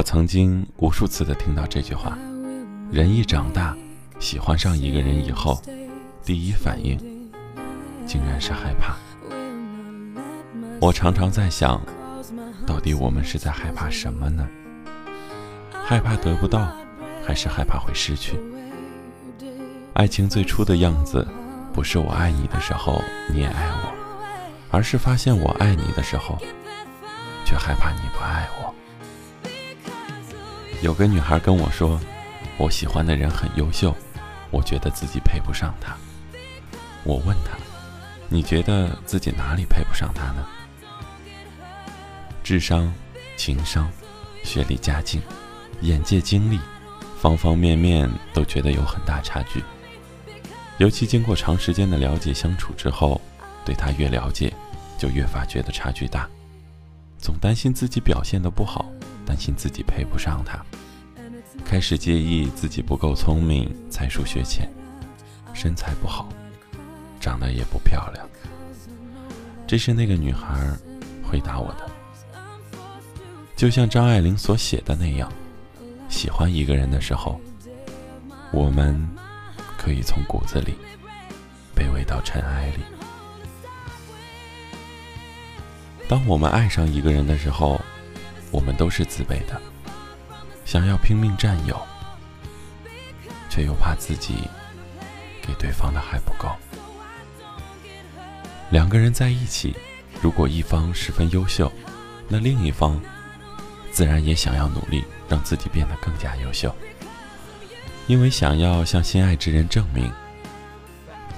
我曾经无数次的听到这句话：人一长大，喜欢上一个人以后，第一反应竟然是害怕。我常常在想，到底我们是在害怕什么呢？害怕得不到，还是害怕会失去？爱情最初的样子，不是我爱你的时候你也爱我，而是发现我爱你的时候，却害怕你不爱我。有个女孩跟我说：“我喜欢的人很优秀，我觉得自己配不上他。”我问她：“你觉得自己哪里配不上他呢？”智商、情商、学历、家境、眼界、经历，方方面面都觉得有很大差距。尤其经过长时间的了解相处之后，对他越了解，就越发觉得差距大，总担心自己表现的不好。担心自己配不上他，开始介意自己不够聪明，才疏学浅，身材不好，长得也不漂亮。这是那个女孩回答我的。就像张爱玲所写的那样，喜欢一个人的时候，我们可以从骨子里卑微到尘埃里。当我们爱上一个人的时候，我们都是自卑的，想要拼命占有，却又怕自己给对方的还不够。两个人在一起，如果一方十分优秀，那另一方自然也想要努力让自己变得更加优秀，因为想要向心爱之人证明，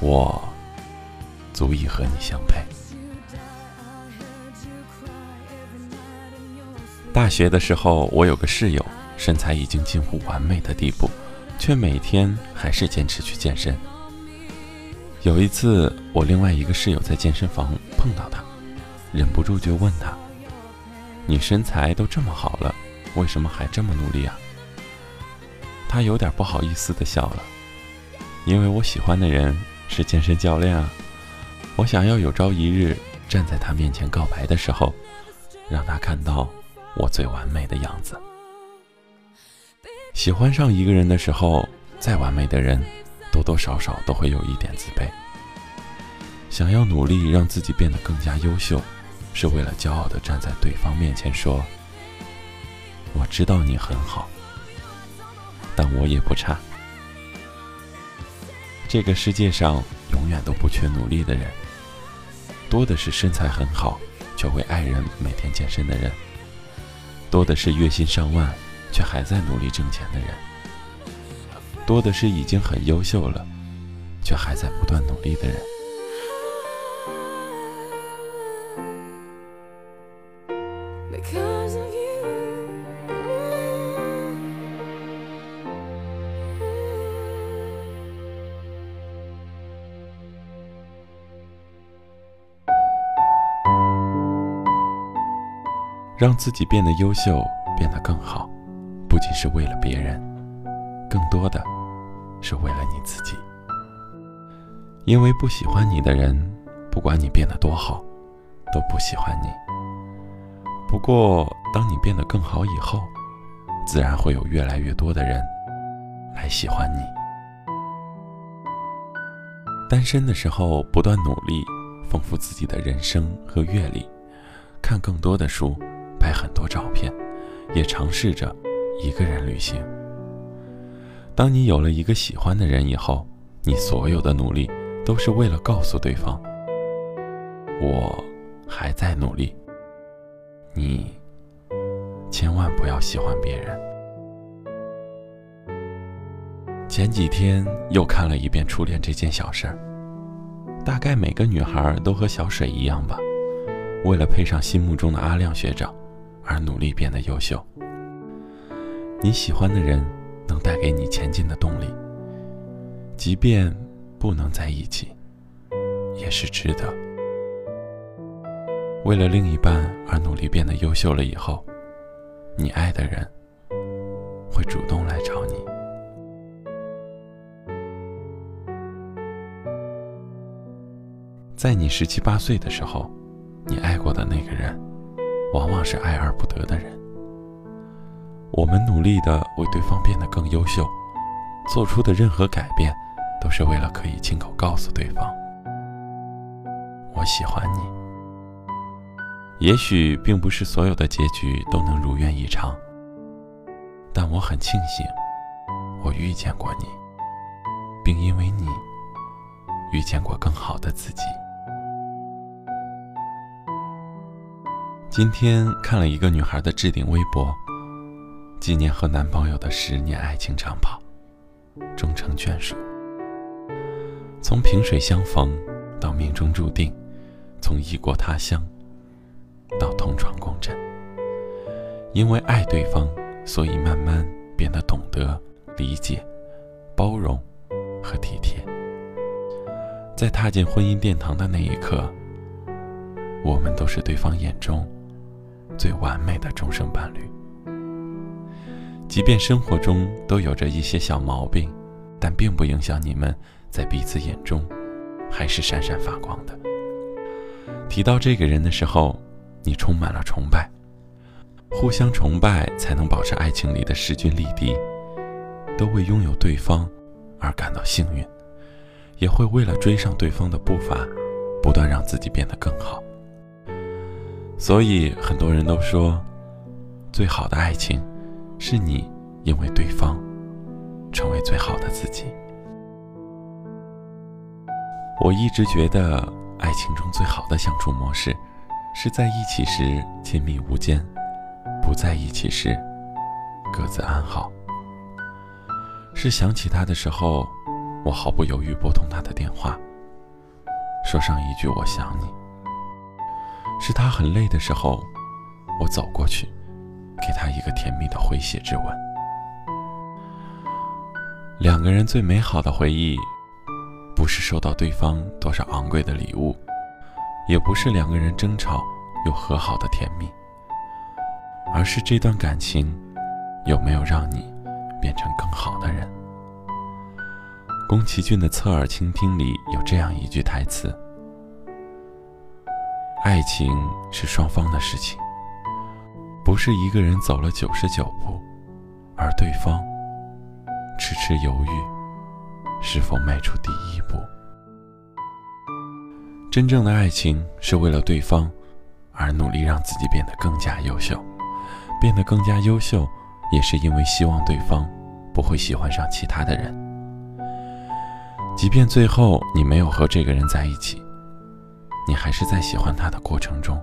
我足以和你相配。大学的时候，我有个室友，身材已经近乎完美的地步，却每天还是坚持去健身。有一次，我另外一个室友在健身房碰到他，忍不住就问他：“你身材都这么好了，为什么还这么努力啊？”他有点不好意思的笑了，因为我喜欢的人是健身教练啊，我想要有朝一日站在他面前告白的时候，让他看到。我最完美的样子。喜欢上一个人的时候，再完美的人，多多少少都会有一点自卑。想要努力让自己变得更加优秀，是为了骄傲的站在对方面前说：“我知道你很好，但我也不差。”这个世界上永远都不缺努力的人，多的是身材很好却为爱人每天健身的人。多的是月薪上万却还在努力挣钱的人，多的是已经很优秀了却还在不断努力的人。让自己变得优秀，变得更好，不仅是为了别人，更多的是为了你自己。因为不喜欢你的人，不管你变得多好，都不喜欢你。不过，当你变得更好以后，自然会有越来越多的人来喜欢你。单身的时候，不断努力，丰富自己的人生和阅历，看更多的书。拍很多照片，也尝试着一个人旅行。当你有了一个喜欢的人以后，你所有的努力都是为了告诉对方，我还在努力。你千万不要喜欢别人。前几天又看了一遍《初恋这件小事儿》，大概每个女孩都和小水一样吧，为了配上心目中的阿亮学长。而努力变得优秀。你喜欢的人能带给你前进的动力，即便不能在一起，也是值得。为了另一半而努力变得优秀了以后，你爱的人会主动来找你。在你十七八岁的时候，你爱过的那个人。往往是爱而不得的人。我们努力的为对方变得更优秀，做出的任何改变，都是为了可以亲口告诉对方：“我喜欢你。”也许并不是所有的结局都能如愿以偿，但我很庆幸，我遇见过你，并因为你，遇见过更好的自己。今天看了一个女孩的置顶微博，纪念和男朋友的十年爱情长跑，终成眷属。从萍水相逢到命中注定，从异国他乡到同床共枕。因为爱对方，所以慢慢变得懂得、理解、包容和体贴。在踏进婚姻殿堂的那一刻，我们都是对方眼中。最完美的终生伴侣，即便生活中都有着一些小毛病，但并不影响你们在彼此眼中还是闪闪发光的。提到这个人的时候，你充满了崇拜，互相崇拜才能保持爱情里的势均力敌，都为拥有对方而感到幸运，也会为了追上对方的步伐，不断让自己变得更好。所以很多人都说，最好的爱情，是你因为对方，成为最好的自己。我一直觉得，爱情中最好的相处模式，是在一起时亲密无间，不在一起时各自安好。是想起他的时候，我毫不犹豫拨通他的电话，说上一句“我想你”。是他很累的时候，我走过去，给他一个甜蜜的回血之吻。两个人最美好的回忆，不是收到对方多少昂贵的礼物，也不是两个人争吵又和好的甜蜜，而是这段感情有没有让你变成更好的人。宫崎骏的《侧耳倾听》里有这样一句台词。爱情是双方的事情，不是一个人走了九十九步，而对方迟迟犹豫是否迈出第一步。真正的爱情是为了对方而努力让自己变得更加优秀，变得更加优秀，也是因为希望对方不会喜欢上其他的人。即便最后你没有和这个人在一起。你还是在喜欢他的过程中，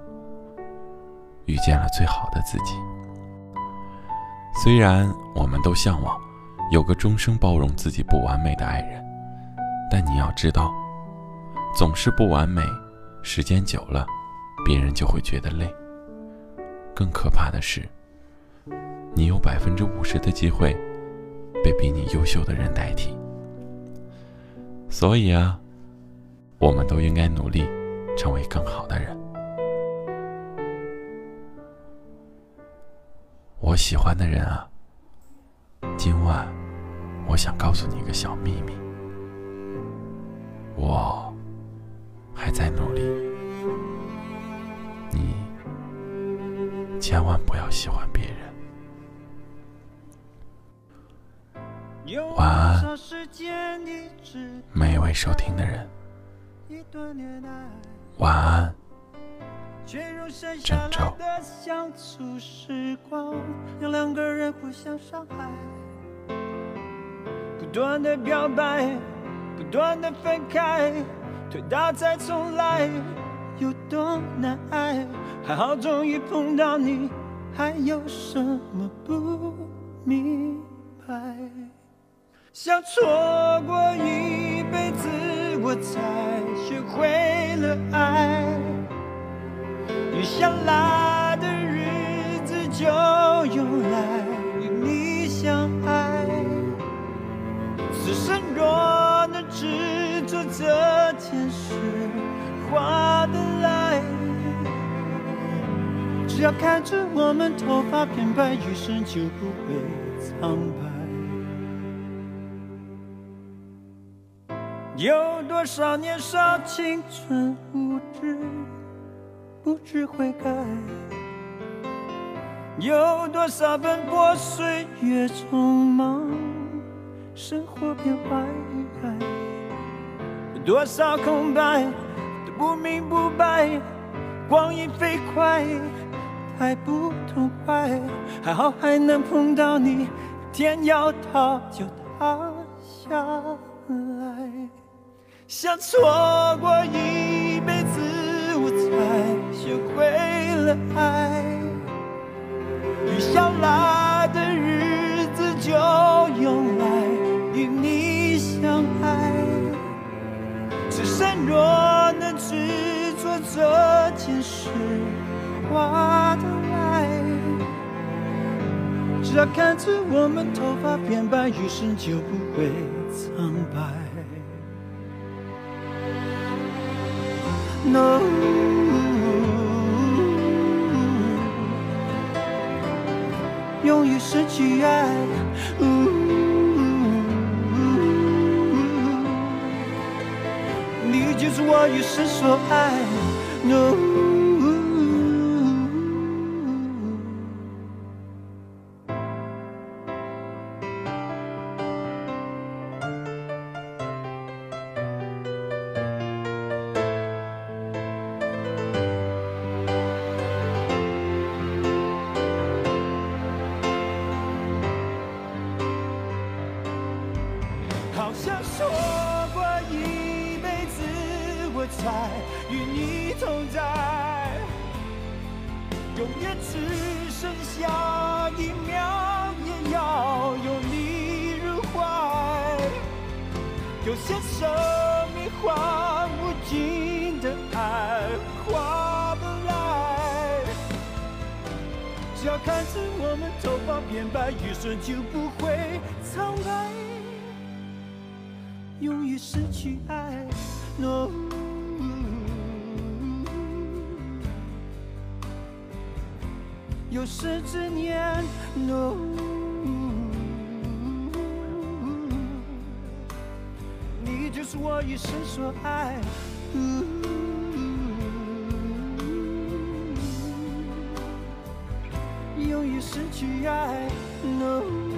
遇见了最好的自己。虽然我们都向往有个终生包容自己不完美的爱人，但你要知道，总是不完美，时间久了，别人就会觉得累。更可怕的是，你有百分之五十的机会被比你优秀的人代替。所以啊，我们都应该努力。成为更好的人。我喜欢的人啊，今晚我想告诉你一个小秘密，我还在努力，你千万不要喜欢别人。晚安，每一位收听的人。晚安，下来的相处时光，让两个人互相伤害。不断的表白，不断的分开，推倒再重来，有多难挨？还好终于碰到你，还有什么不明白？想错过一辈子，我才学会了爱。余下来的日子就用来与你相爱。此生若能只做这件事，划得来。只要看着我们头发变白，余生就不会苍白。有多少年少青春无知，不知悔改？有多少奔波岁月匆忙，生活变坏，多少空白都不明不白，光阴飞快，太不痛快，还好还能碰到你，天要塌就塌下来，想错过一辈子，我才学会了爱。雨下来的日子就用来与你相爱，只剩若能去做这件事，划得来。只要看着我们头发变白，余生就不会苍白。No。终于失去爱，你就是我一生所爱。好像说过一辈子，我才与你同在，永远只剩下一秒，也要拥你入怀。有些生命换无尽的爱，划不来。只要看着我们头发变白，余生就不会苍白。永远失去爱，no。有生之年，no，你就是我一生所爱，永远失去爱，no。